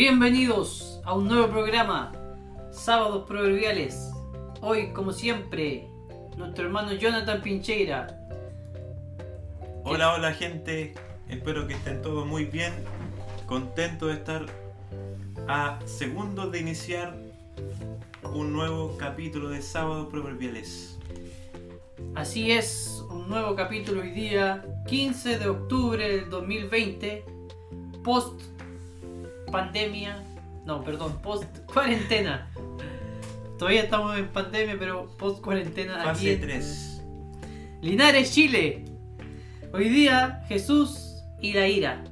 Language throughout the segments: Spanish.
Bienvenidos a un nuevo programa, Sábados Proverbiales. Hoy, como siempre, nuestro hermano Jonathan Pincheira. Hola, hola gente, espero que estén todos muy bien, contento de estar a segundos de iniciar un nuevo capítulo de Sábados Proverbiales. Así es, un nuevo capítulo hoy día, 15 de octubre del 2020, post pandemia, no, perdón, post cuarentena. Todavía estamos en pandemia, pero post cuarentena aquí Fase en 3. Linares, Chile. Hoy día Jesús y la ira,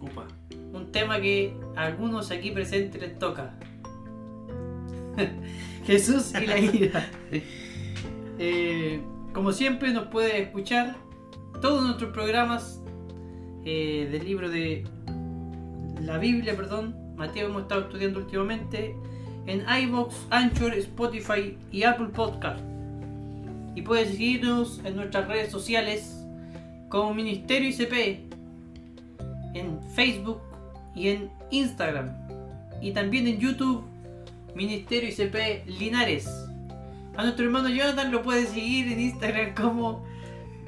Upa. un tema que a algunos aquí presentes les toca. Jesús y la ira. Eh, como siempre nos puede escuchar todos nuestros programas eh, del libro de la Biblia, perdón, Mateo hemos estado estudiando últimamente en iBox, Anchor, Spotify y Apple Podcast. Y puedes seguirnos en nuestras redes sociales como Ministerio ICP en Facebook y en Instagram y también en YouTube Ministerio ICP Linares. A nuestro hermano Jonathan lo puedes seguir en Instagram como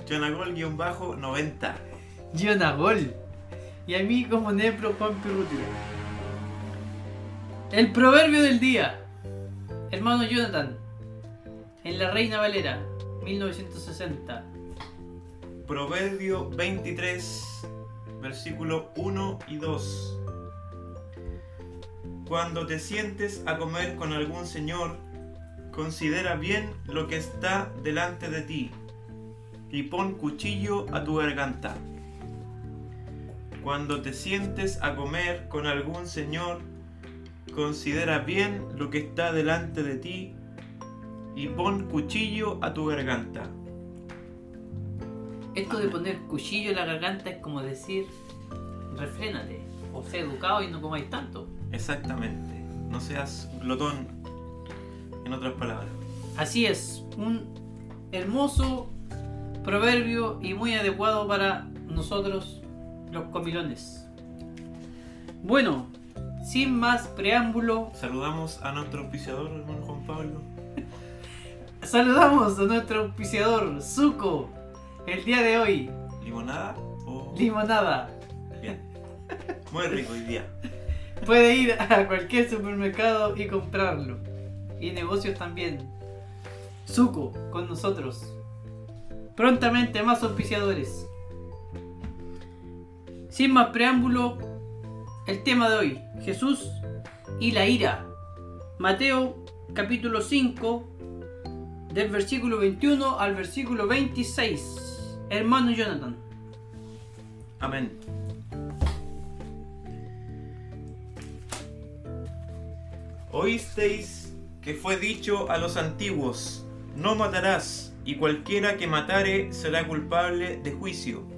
Jonagol-90. Jonagol. Y a mí como Nepro Juan Pirrutia. El proverbio del día. Hermano Jonathan. En La Reina Valera, 1960. Proverbio 23, versículo 1 y 2. Cuando te sientes a comer con algún señor, considera bien lo que está delante de ti y pon cuchillo a tu garganta. Cuando te sientes a comer con algún señor, considera bien lo que está delante de ti y pon cuchillo a tu garganta. Esto de poner cuchillo en la garganta es como decir, refrénate, o sé educado y no comáis tanto. Exactamente. No seas glotón, en otras palabras. Así es, un hermoso proverbio y muy adecuado para nosotros los comilones. Bueno, sin más preámbulo, Saludamos a nuestro auspiciador, hermano Juan Pablo. saludamos a nuestro auspiciador, Zuko, el día de hoy, ¿Limonada? o limonada. Bien. Muy rico hoy día. Puede ir a cualquier supermercado y comprarlo. Y negocios también. Zuko con nosotros. Prontamente más auspiciadores. Sin más preámbulo, el tema de hoy, Jesús y la ira. Mateo capítulo 5, del versículo 21 al versículo 26. Hermano Jonathan. Amén. Oísteis que fue dicho a los antiguos, no matarás, y cualquiera que matare será culpable de juicio.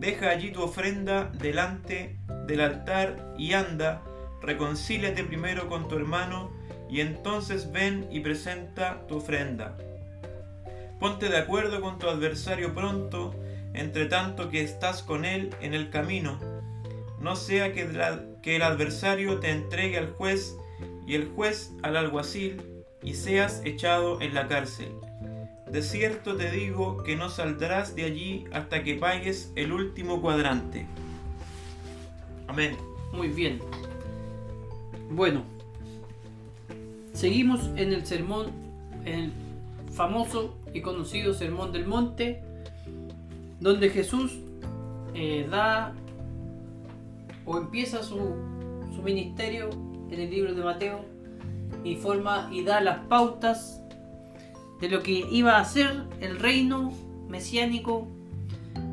deja allí tu ofrenda delante del altar y anda, reconcíliate primero con tu hermano y entonces ven y presenta tu ofrenda. Ponte de acuerdo con tu adversario pronto, entre tanto que estás con él en el camino. No sea que, que el adversario te entregue al juez y el juez al alguacil y seas echado en la cárcel. De cierto te digo que no saldrás de allí hasta que pagues el último cuadrante. Amén. Muy bien. Bueno, seguimos en el sermón, en el famoso y conocido Sermón del Monte, donde Jesús eh, da o empieza su, su ministerio en el libro de Mateo y forma y da las pautas de lo que iba a ser el reino mesiánico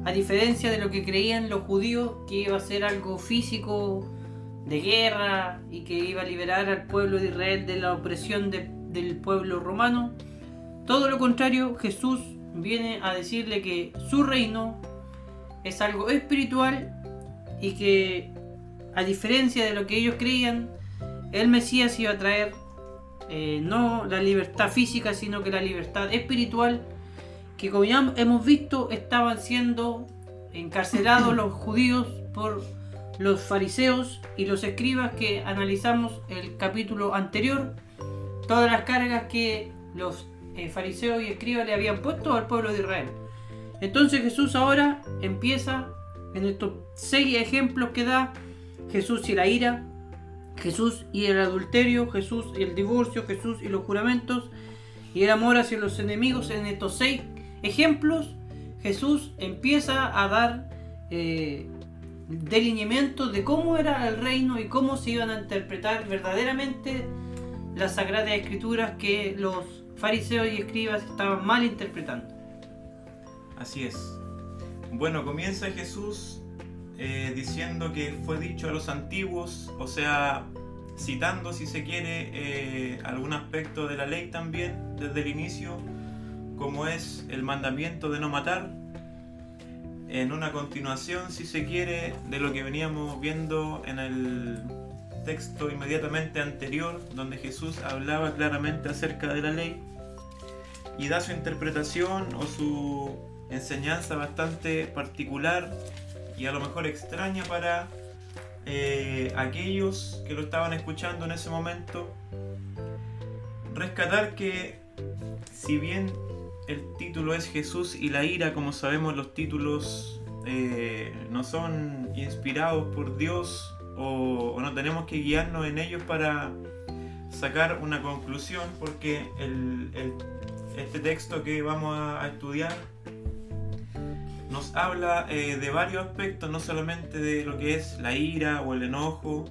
a diferencia de lo que creían los judíos que iba a ser algo físico de guerra y que iba a liberar al pueblo de Israel de la opresión de, de del pueblo romano. Todo lo contrario, Jesús viene a decirle que su reino es algo espiritual y que a diferencia de lo que ellos creían, el Mesías iba a traer eh, no la libertad física, sino que la libertad espiritual, que como ya hemos visto estaban siendo encarcelados los judíos por los fariseos y los escribas que analizamos el capítulo anterior, todas las cargas que los eh, fariseos y escribas le habían puesto al pueblo de Israel. Entonces Jesús ahora empieza en estos seis ejemplos que da Jesús y la ira, Jesús y el adulterio, Jesús y el divorcio, Jesús y los juramentos y el amor hacia los enemigos. En estos seis ejemplos Jesús empieza a dar eh, delineamientos de cómo era el reino y cómo se iban a interpretar verdaderamente las sagradas escrituras que los fariseos y escribas estaban mal interpretando. Así es. Bueno, comienza Jesús eh, diciendo que fue dicho a los antiguos, o sea, citando si se quiere eh, algún aspecto de la ley también desde el inicio, como es el mandamiento de no matar, en una continuación si se quiere de lo que veníamos viendo en el texto inmediatamente anterior, donde Jesús hablaba claramente acerca de la ley y da su interpretación o su enseñanza bastante particular y a lo mejor extraña para eh, aquellos que lo estaban escuchando en ese momento. Rescatar que si bien el título es Jesús y la ira, como sabemos los títulos eh, no son inspirados por Dios o, no tenemos que guiarnos en ellos para sacar una conclusión porque este texto que vamos a estudiar nos habla eh, de varios aspectos, no solamente de lo que es la ira o el enojo,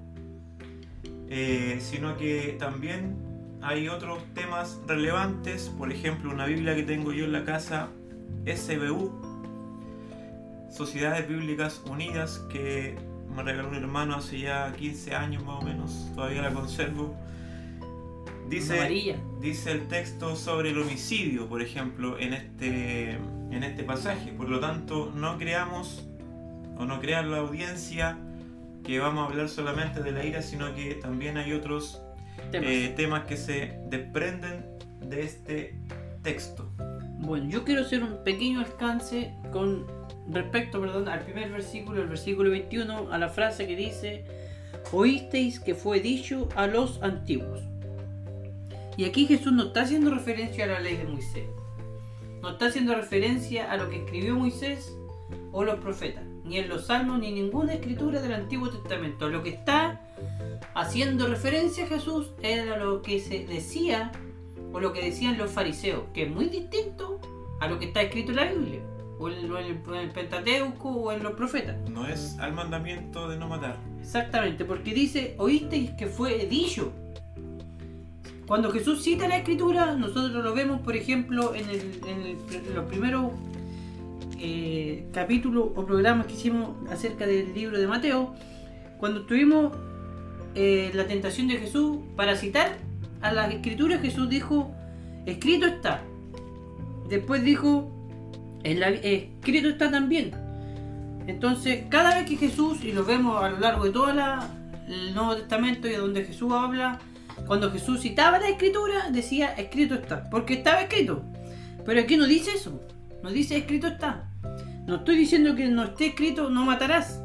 eh, sino que también hay otros temas relevantes, por ejemplo una Biblia que tengo yo en la casa, SBU, Sociedades Bíblicas Unidas, que me regaló un hermano hace ya 15 años más o menos, todavía la conservo Dice, dice el texto sobre el homicidio, por ejemplo, en este, en este pasaje. Por lo tanto, no creamos o no crean la audiencia que vamos a hablar solamente de la ira, sino que también hay otros temas, eh, temas que se desprenden de este texto. Bueno, yo quiero hacer un pequeño alcance con respecto perdón, al primer versículo, el versículo 21, a la frase que dice, oísteis que fue dicho a los antiguos. Y aquí Jesús no está haciendo referencia a la ley de Moisés. No está haciendo referencia a lo que escribió Moisés o los profetas. Ni en los salmos ni en ninguna escritura del Antiguo Testamento. Lo que está haciendo referencia Jesús era lo que se decía o lo que decían los fariseos. Que es muy distinto a lo que está escrito en la Biblia. O en, el Pentateuco o en los profetas. No es al mandamiento de no matar. Exactamente, porque dice, oísteis que fue dicho cuando Jesús cita la escritura, nosotros lo vemos, por ejemplo, en, los primeros eh, capítulos o programas que hicimos acerca del libro de Mateo, cuando tuvimos eh, la tentación de Jesús, para citar a las escrituras, Jesús dijo, escrito está. Después dijo, escrito está también. Entonces, cada vez que Jesús, y lo vemos a lo largo de todo el Nuevo Testamento y donde Jesús habla cuando Jesús citaba la escritura, decía escrito está, porque estaba escrito. Pero aquí no dice eso, no dice escrito está. No estoy diciendo que no esté escrito no matarás,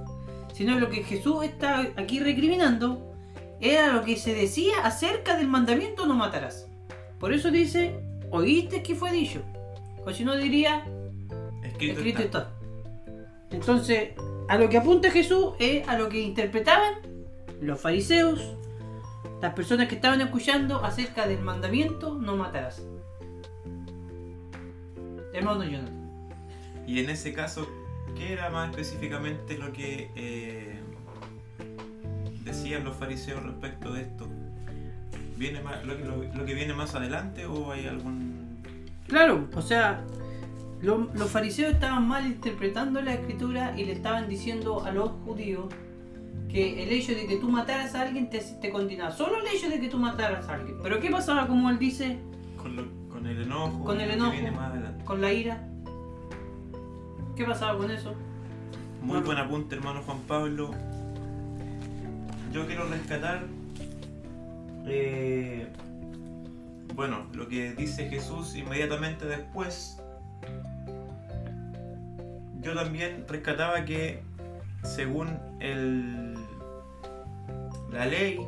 sino lo que Jesús está aquí recriminando era lo que se decía acerca del mandamiento no matarás. Por eso dice, oíste que fue dicho. O si no diría, escrito, está. está. Entonces, a lo que apunta Jesús es a lo que interpretaban los fariseos, las personas que estaban escuchando acerca del mandamiento no matarás. Hermano Jonathan. Y en ese caso, ¿qué era más específicamente lo que eh, decían los fariseos respecto de esto? ¿Viene lo, que viene más adelante o hay algún...? Claro, o sea, los fariseos estaban mal interpretando la escritura y le estaban diciendo a los judíos que el hecho de que tú mataras a alguien te, te condenaba. Solo el hecho de que tú mataras a alguien. Pero ¿qué pasaba, como él dice, Con, lo- con el enojo. Con el enojo. con la ira? ¿Qué pasaba con eso? Muy buen apunte, hermano Juan Pablo. Yo quiero rescatar, eh, bueno, lo que dice Jesús inmediatamente después. Yo también rescataba que, según el, la ley,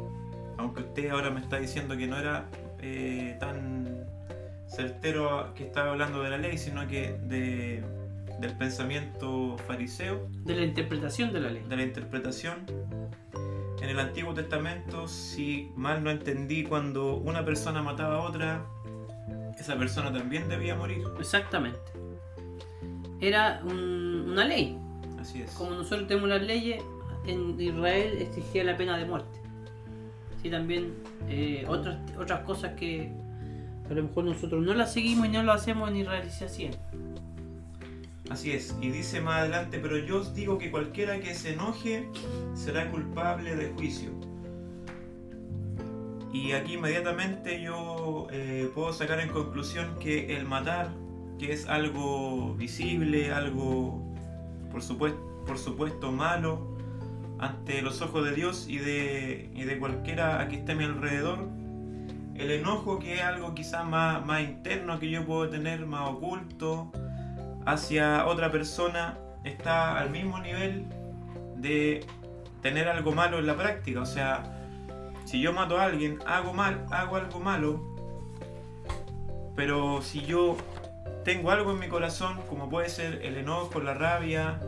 aunque usted ahora me está diciendo que no era eh, tan certero que estaba hablando de la ley, sino que de, del pensamiento fariseo, De la interpretación de la ley. de la interpretación. En el Antiguo Testamento, si mal no entendí, cuando una persona mataba a otra, esa persona también debía morir. Exactamente. Era un- una ley. Así es. Como nosotros tenemos las leyes, en Israel exigía la pena de muerte. Sí, también eh, otras, otras cosas que a lo mejor nosotros no las seguimos y no lo hacemos en Israel y se hacían. Así es. Y dice más adelante, pero yo os digo que cualquiera que se enoje será culpable de juicio. Y aquí inmediatamente yo eh, puedo sacar en conclusión que el matar, que es algo visible, algo por supuesto, por supuesto malo ante los ojos de Dios y de, y de cualquiera a que esté a mi alrededor, el enojo que es algo quizás más, más interno que yo puedo tener, más oculto, hacia otra persona está al mismo nivel de tener algo malo en la práctica. O sea, si yo mato a alguien, hago mal, hago algo malo, pero si yo tengo algo en mi corazón, como puede ser el enojo, la rabia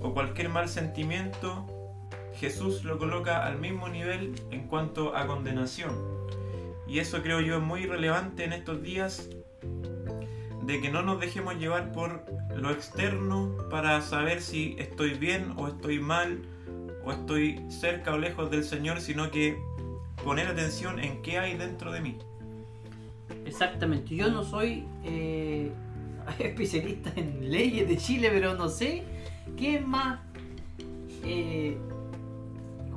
o cualquier mal sentimiento, Jesús lo coloca al mismo nivel en cuanto a condenación. Y eso creo yo es muy relevante en estos días de que no nos dejemos llevar por lo externo para saber si estoy bien o estoy mal o estoy cerca o lejos del Señor, sino que poner atención en qué hay dentro de mí. Exactamente. Yo no soy eh, especialista en leyes de Chile, pero no sé qué es más eh,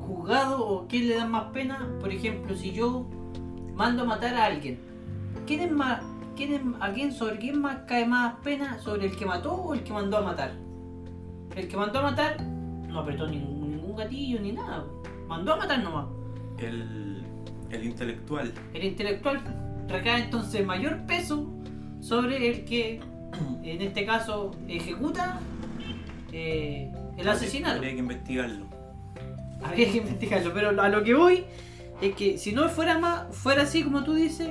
juzgado o qué le da más pena. Por ejemplo, si yo mando a matar a alguien, ¿quién es más, quién es, a quién sobre quién más cae más pena sobre el que mató o el que mandó a matar? El que mandó a matar no apretó ningún, ningún gatillo ni nada. Mandó a matar nomás. El, el intelectual. El intelectual recae entonces mayor peso sobre el que, en este caso, ejecuta eh, el asesinato. Habría que investigarlo. Que investigarlo, pero a lo que voy es que si no fuera más, fuera así como tú dices,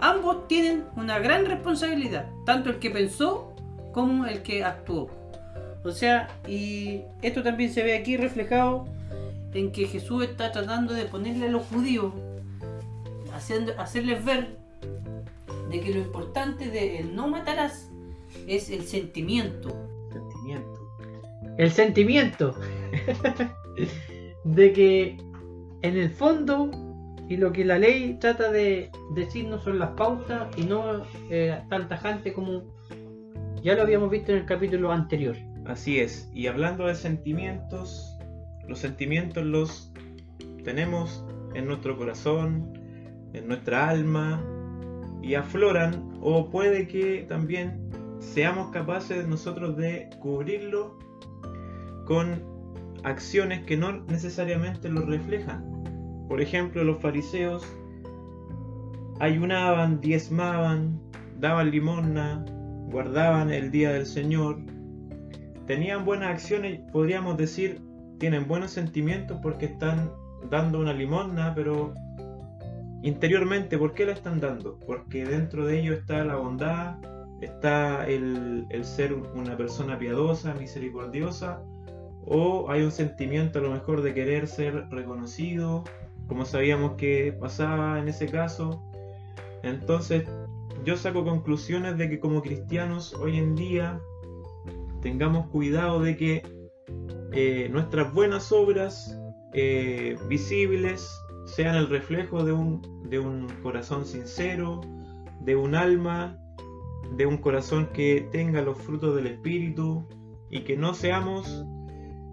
ambos tienen una gran responsabilidad, tanto el que pensó como el que actuó. O sea, y esto también se ve aquí reflejado en que Jesús está tratando de ponerle a los judíos, haciendo, hacerles ver de que lo importante de no matarás es el sentimiento. Sentimiento. El sentimiento de que en el fondo y lo que la ley trata de decirnos son las pautas y no eh, tan tajante como ya lo habíamos visto en el capítulo anterior. Así es. Y hablando de sentimientos, los sentimientos los tenemos en nuestro corazón, en nuestra alma, y afloran, o puede que también seamos capaces nosotros de cubrirlo con acciones que no necesariamente lo reflejan. Por ejemplo, los fariseos ayunaban, diezmaban, daban limosna, guardaban el día del Señor, tenían buenas acciones, podríamos decir, tienen buenos sentimientos porque están dando una limosna, pero interiormente, ¿por qué la están dando? Porque dentro de ellos está la bondad, está el ser una persona piadosa, misericordiosa, o hay un sentimiento a lo mejor de querer ser reconocido, como sabíamos que pasaba en ese caso. Entonces, yo saco conclusiones de que como cristianos hoy en día tengamos cuidado de que eh, nuestras buenas obras eh, visibles sean el reflejo de un, de un corazón sincero, de un alma, de un corazón que tenga los frutos del Espíritu y que no seamos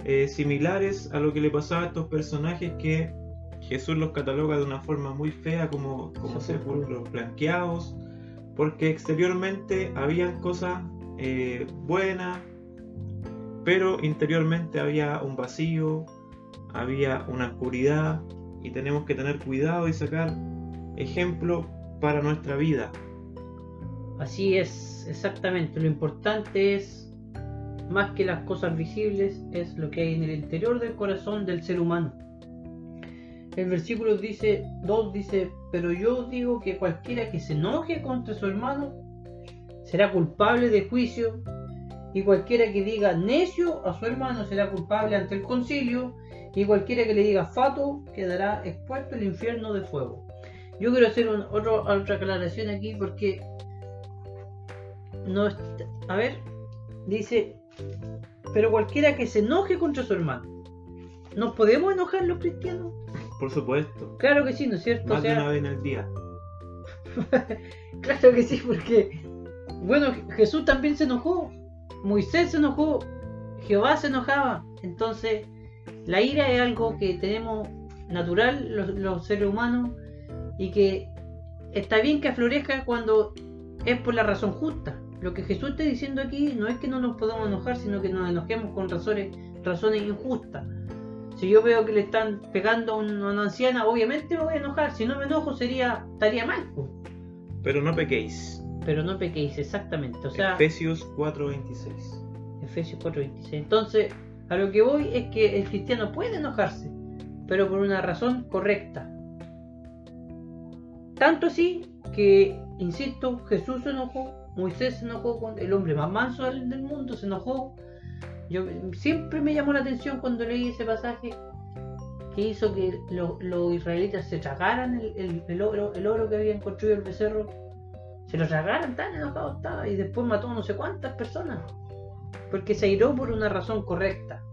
eh, similares a lo que le pasaba a estos personajes que Jesús los cataloga de una forma muy fea como, como sepulcros blanqueados, porque exteriormente habían cosas eh, buenas, pero interiormente había un vacío, había una oscuridad y tenemos que tener cuidado y sacar ejemplo para nuestra vida. Así es, exactamente. Lo importante es, más que las cosas visibles, es lo que hay en el interior del corazón del ser humano. El versículo dice, 2 dice, pero yo digo que cualquiera que se enoje contra su hermano será culpable de juicio, y cualquiera que diga necio a su hermano será culpable ante el concilio, y cualquiera que le diga fato quedará expuesto al infierno de fuego. Yo quiero hacer otra aclaración aquí porque no a ver, dice, pero cualquiera que se enoje contra su hermano, ¿nos podemos enojar los cristianos? Por supuesto. Claro que sí, ¿no es cierto? Más de una vez en el día. claro que sí, porque, bueno, Jesús también se enojó, Moisés se enojó, Jehová se enojaba, entonces la ira es algo que tenemos natural los, seres humanos y que está bien que aflorezca cuando es por la razón justa. Lo que Jesús está diciendo aquí no es que no nos podamos enojar, sino que nos enojemos con razones, razones injustas. Si yo veo que le están pegando a una anciana, obviamente me voy a enojar. Si no me enojo sería estaría mal. Pero no pequéis. Pero no pequéis, exactamente. O sea, Efesios 4:26. Efesios 4:26. Entonces, a lo que voy es que el cristiano puede enojarse, pero por una razón correcta. Tanto así que, insisto, Jesús se enojó, Moisés se enojó, con el hombre más manso del mundo se enojó. Yo siempre me llamó la atención cuando leí ese pasaje que hizo que los israelitas se tragaran el, oro, el oro que habían construido el becerro, se lo tragaran tan enojado estaba y después mató no sé cuántas personas porque se airó por una razón correcta.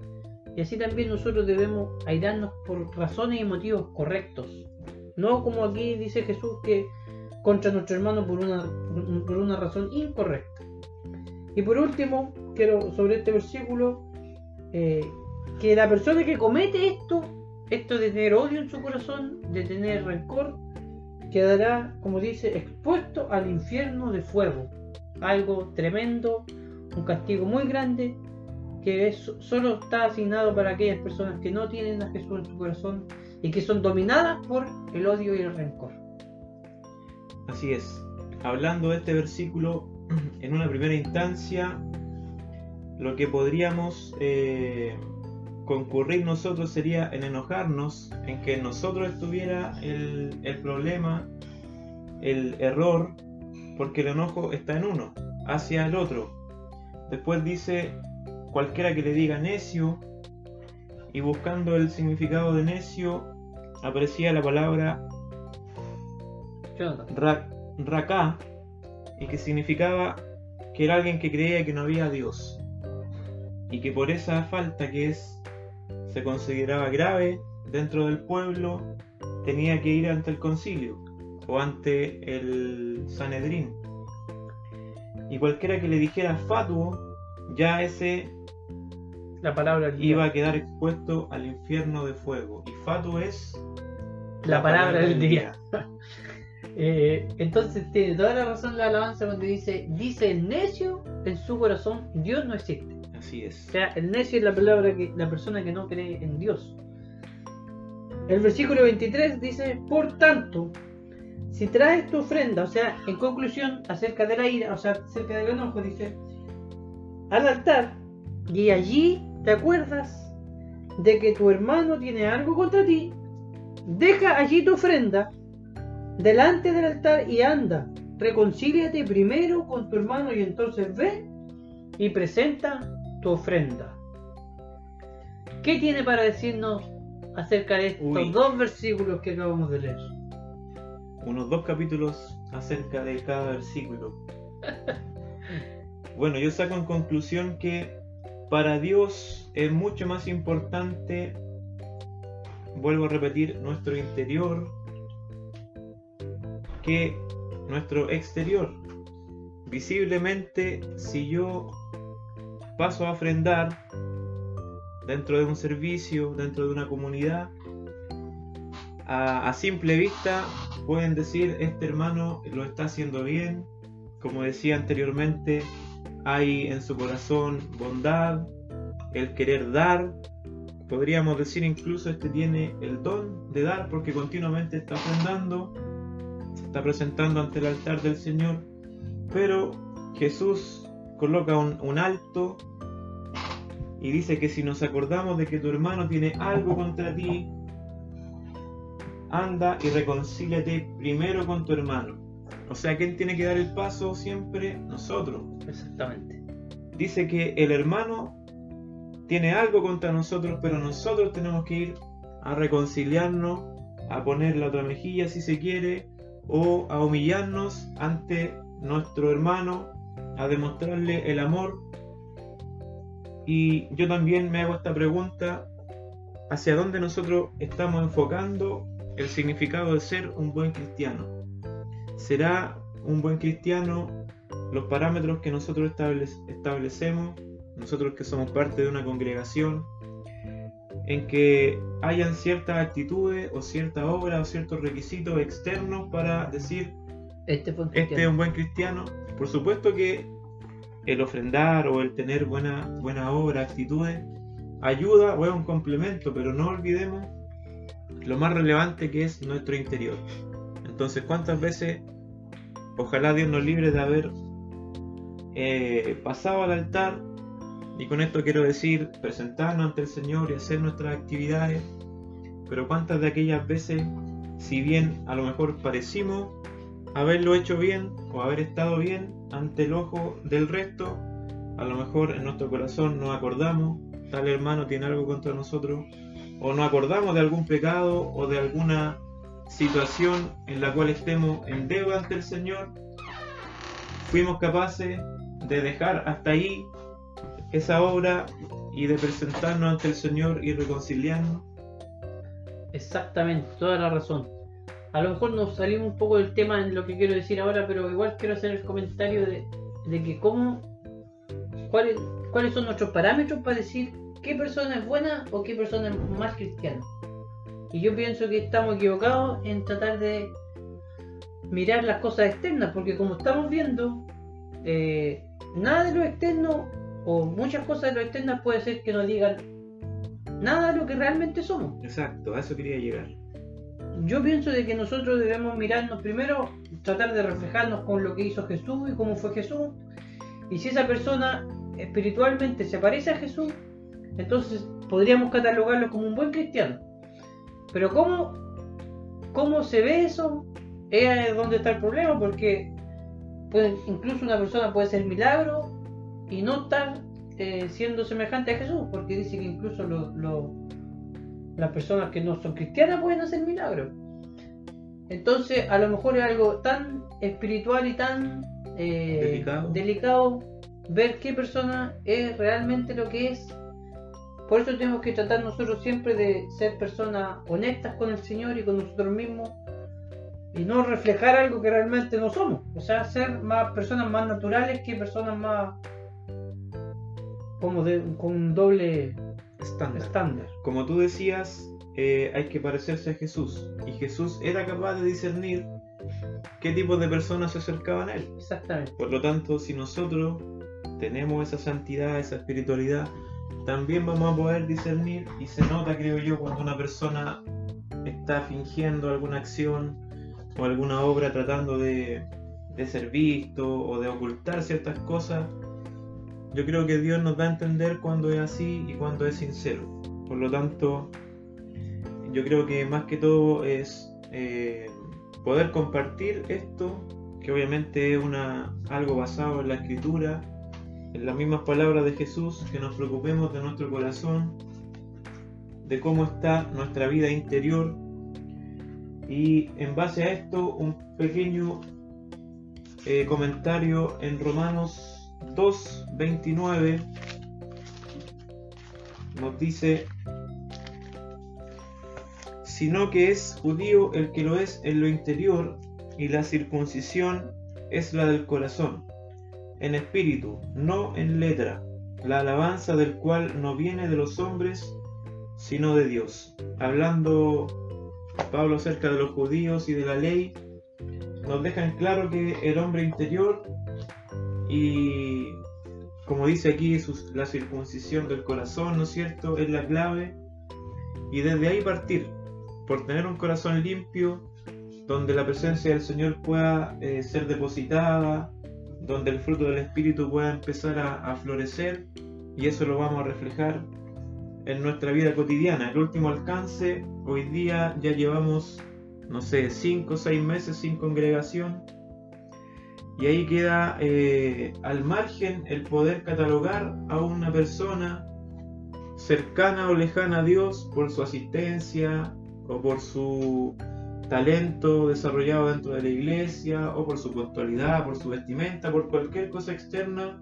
Y así también nosotros debemos airarnos por razones y motivos correctos. No como aquí dice Jesús que contra nuestro hermano por una, por una razón incorrecta. Y por último, quiero sobre este versículo, eh, que la persona que comete esto, esto de tener odio en su corazón, de tener rencor, quedará, como dice, expuesto al infierno de fuego. Algo tremendo, un castigo muy grande que solo está asignado para aquellas personas que no tienen a Jesús en su corazón y que son dominadas por el odio y el rencor. Así es. Hablando de este versículo, en una primera instancia, lo que podríamos eh, concurrir nosotros sería en enojarnos, en que nosotros estuviera el, el problema, el error, porque el enojo está en uno, hacia el otro, Después dice cualquiera que le diga necio. Y buscando el significado de necio, aparecía la palabra raká, y que significaba que era alguien que creía que no había Dios. Y que por esa falta que es se consideraba grave dentro del pueblo, tenía que ir ante el concilio o ante el Sanedrín y cualquiera que le dijera fatuo, ya ese la palabra iba a quedar expuesto al infierno de fuego. Y fatuo es la, palabra, del día. Eh, entonces tiene toda la razón la alabanza cuando dice, dice el necio en su corazón, Dios no existe. Así es. O sea, el necio es la palabra que la persona que no cree en Dios. El versículo 23 dice, por tanto, si traes tu ofrenda, o sea, en conclusión, acerca de la ira, o sea, acerca del enojo, dice, al altar, y allí te acuerdas de que tu hermano tiene algo contra ti, deja allí tu ofrenda delante del altar y anda, reconcíliate primero con tu hermano y entonces ve y presenta tu ofrenda. ¿Qué tiene para decirnos acerca de estos dos versículos que acabamos de leer? unos dos capítulos acerca de cada versículo. Bueno, yo saco en conclusión que para Dios es mucho más importante, vuelvo a repetir, nuestro interior que nuestro exterior. Visiblemente, si yo paso a ofrendar dentro de un servicio, dentro de una comunidad, a, simple vista pueden decir, este hermano lo está haciendo bien, como decía anteriormente, hay en su corazón bondad, el querer dar, podríamos decir incluso este tiene el don de dar porque continuamente está ofrendando, se está presentando ante el altar del Señor, pero Jesús coloca un, un alto y dice que si nos acordamos de que tu hermano tiene algo contra ti, anda y reconcíliate primero con tu hermano. O sea, ¿quién tiene que dar el paso siempre? Nosotros. Exactamente. Dice que el hermano tiene algo contra nosotros, pero nosotros tenemos que ir a reconciliarnos, a poner la otra mejilla si se quiere, o a humillarnos ante nuestro hermano, a demostrarle el amor. Y yo también me hago esta pregunta, ¿hacia dónde nosotros estamos enfocando el significado de ser un buen cristiano? ¿Será un buen cristiano los parámetros que nosotros establecemos, nosotros que somos parte de una congregación, en que hayan ciertas actitudes o cierta obra o ciertos requisitos externos para decir Este fue un este es un buen cristiano. Por supuesto que el ofrendar o el tener buena, buena obra, actitudes, ayuda o es un complemento, pero no olvidemos lo más relevante que es nuestro interior. Entonces, ¿cuántas veces ojalá Dios nos libre de haber eh, pasado al altar? Y con esto quiero decir, presentarnos ante el Señor y hacer nuestras actividades. Pero cuántas de aquellas veces, si bien a lo mejor parecimos haberlo hecho bien o haber estado bien ante el ojo del resto, a lo mejor en nuestro corazón nos acordamos, tal hermano tiene algo contra nosotros, o nos acordamos de algún pecado o de alguna situación en la cual estemos en deuda ante el Señor, fuimos capaces de dejar hasta ahí esa obra y de presentarnos ante el Señor y reconciliarnos. Exactamente, toda la razón. A lo mejor nos salimos un poco del tema en lo que quiero decir ahora, pero igual quiero hacer el comentario de, de que cómo, cuáles, cuáles son nuestros parámetros para decir qué persona es buena o qué persona es más cristiana. Y yo pienso que estamos equivocados en tratar de mirar las cosas externas, porque como estamos viendo, eh, nada de lo externo o muchas cosas de lo externas puede ser que nos digan nada de lo que realmente somos Exacto, a eso quería llegar. yo pienso de que nosotros debemos mirarnos primero, tratar de reflejarnos con lo que hizo Jesús y cómo fue Jesús. Y si esa persona espiritualmente se parece a Jesús, entonces podríamos catalogarlo como un buen cristiano. Pero ¿cómo, cómo se ve eso? Es donde está el problema, porque incluso una persona puede ser milagro y no estar eh, siendo semejante a Jesús, porque dice que incluso lo- lo- las personas que no son cristianas pueden hacer milagros. Entonces, a lo mejor es algo tan espiritual y tan eh, Delicado. delicado ver qué persona es realmente lo que es. Por eso tenemos que tratar nosotros siempre de ser personas honestas con el Señor y con nosotros mismos y no reflejar algo que realmente no somos. O sea, ser más personas más naturales que personas más como de, con un doble Estándar. estándar. Como tú decías, eh, hay que parecerse a Jesús. Y Jesús era capaz de discernir qué tipo de personas se acercaban a Él. Exactamente. Por lo tanto, si nosotros tenemos esa santidad, esa espiritualidad, también vamos a poder discernir y se nota, creo yo, cuando una persona está fingiendo alguna acción o alguna obra tratando de, de ser visto o de ocultar ciertas cosas. Yo creo que Dios nos da a entender cuando es así y cuando es sincero. Por lo tanto, yo creo que más que todo es eh, poder compartir esto, que obviamente es una, algo basado en la escritura, en las mismas palabras de Jesús, que nos preocupemos de nuestro corazón, de cómo está nuestra vida interior. Y en base a esto, un pequeño eh, comentario en Romanos 2.29 nos dice, sino que es judío el que lo es en lo interior, y la circuncisión es la del corazón, en espíritu, no en letra, la alabanza del cual no viene de los hombres, sino de Dios. Hablando Pablo acerca de los judíos y de la ley, nos deja en claro que el hombre interior y como dice aquí la circuncisión del corazón, ¿no es cierto?, es la clave y desde ahí partir, por tener un corazón limpio, donde la presencia del Señor pueda eh, ser depositada, donde el fruto del Espíritu pueda empezar a, florecer y eso lo vamos a reflejar en nuestra vida cotidiana. El último alcance, hoy día ya llevamos, no sé, 5 o 6 meses sin congregación y ahí queda eh, al margen el poder catalogar a una persona cercana o lejana a Dios por su asistencia o por su talento desarrollado dentro de la iglesia o por su puntualidad, por su vestimenta, por cualquier cosa externa.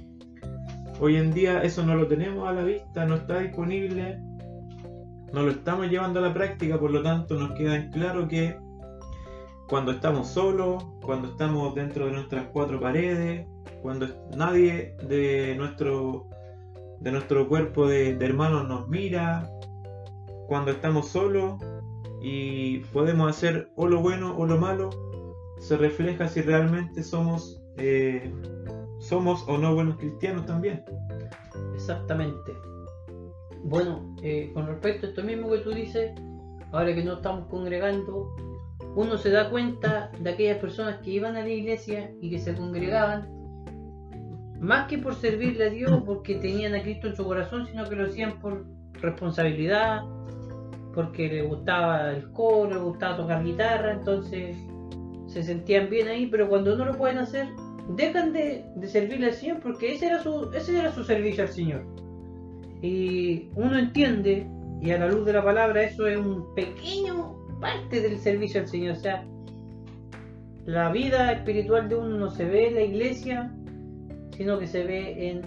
Hoy en día eso no lo tenemos a la vista, no está disponible, no lo estamos llevando a la práctica, por lo tanto nos queda claro que cuando estamos solos, cuando estamos dentro de nuestras cuatro paredes, cuando nadie de nuestro de nuestro cuerpo de, hermanos nos mira, cuando estamos solos y podemos hacer o lo bueno o lo malo, se refleja si realmente somos, eh, somos o no buenos cristianos también. Exactamente. Bueno, eh, con respecto a esto mismo que tú dices, ahora que no estamos congregando, uno se da cuenta de aquellas personas que iban a la iglesia y que se congregaban más que por servirle a Dios porque tenían a Cristo en su corazón, sino que lo hacían por responsabilidad, porque les gustaba el coro, les gustaba tocar guitarra, entonces se sentían bien ahí, pero cuando no lo pueden hacer, dejan de, servirle al Señor porque ese era, su, ese era su servicio al Señor. Y uno entiende, y a la luz de la palabra, eso es un pequeño parte del servicio al Señor. O sea, la vida espiritual de uno no se ve en la iglesia, sino que se ve en,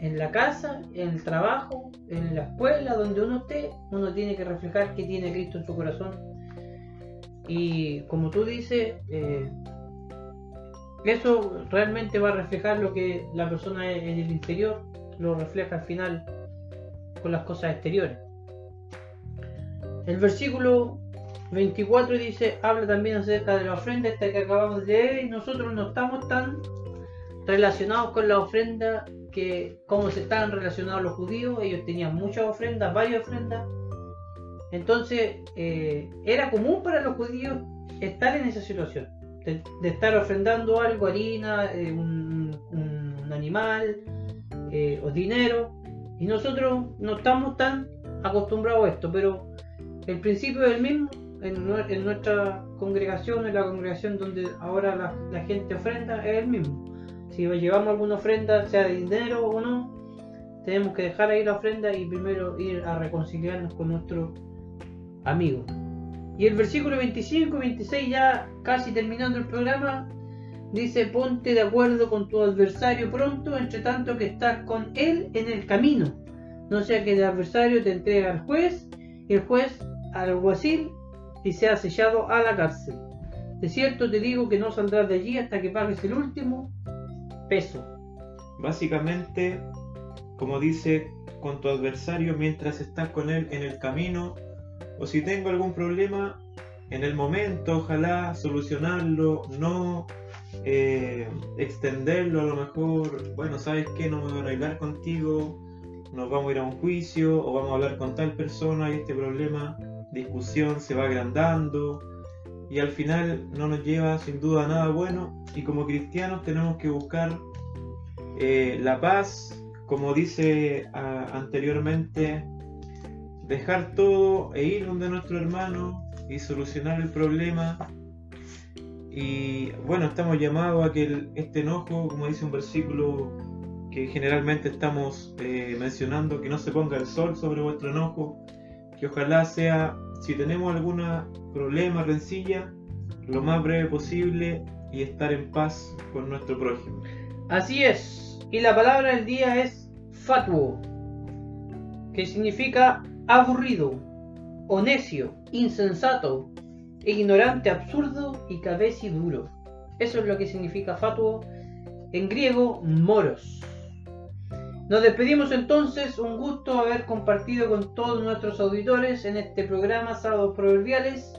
en la casa, en el trabajo, en la escuela, donde uno esté, uno tiene que reflejar que tiene Cristo en su corazón. Y como tú dices, eh, eso realmente va a reflejar lo que la persona en el interior lo refleja al final con las cosas exteriores. El versículo 24 dice, habla también acerca de la ofrenda esta que acabamos de leer y nosotros no estamos tan relacionados con la ofrenda que como se estaban relacionados los judíos, ellos tenían muchas ofrendas, varias ofrendas. Entonces eh, era común para los judíos estar en esa situación, de, estar ofrendando algo, harina, eh, un, animal eh, o dinero. Y nosotros no estamos tan acostumbrados a esto, pero el principio es el mismo en, nuestra congregación, en la congregación donde ahora la, la gente ofrenda, es el mismo si llevamos alguna ofrenda, sea de dinero o no, tenemos que dejar ahí la ofrenda y primero ir a reconciliarnos con nuestro amigo. Y el versículo 25 26, ya casi terminando el programa, dice: Ponte de acuerdo con tu adversario pronto, entre tanto que estás con él en el camino. No sea que el adversario te entregue al juez y el juez al alguacil y sea sellado a la cárcel. De cierto te digo que no saldrás de allí hasta que pagues el último peso. Básicamente, como dice, con tu adversario mientras estás con él en el camino, o si tengo algún problema, en el momento, ojalá solucionarlo, no eh, extenderlo a lo mejor, bueno, sabes que no me voy a arreglar contigo, nos vamos a ir a un juicio o vamos a hablar con tal persona y este problema, discusión se va agrandando y al final no nos lleva sin duda a nada bueno y como cristianos tenemos que buscar eh, la paz, como dice anteriormente, dejar todo e ir donde nuestro hermano y solucionar el problema. Y bueno, estamos llamados a que este enojo, como dice un versículo que generalmente estamos eh, mencionando, que no se ponga el sol sobre vuestro enojo, que ojalá sea si tenemos algún problema, rencilla, lo más breve posible y estar en paz con nuestro prójimo. Así es. Y la palabra del día es fatuo, que significa aburrido, o necio, insensato, ignorante, absurdo y duro. Eso es lo que significa fatuo en griego moros. Nos despedimos entonces, un gusto haber compartido con todos nuestros auditores en este programa Sábados Proverbiales.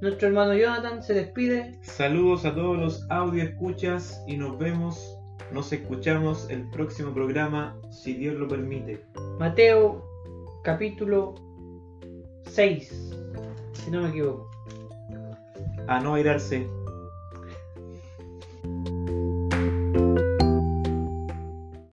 Nuestro hermano Jonathan se despide. Saludos a todos los audio escuchas y nos vemos, nos escuchamos el próximo programa, si Dios lo permite. Mateo capítulo 6, si no me equivoco. A no airarse.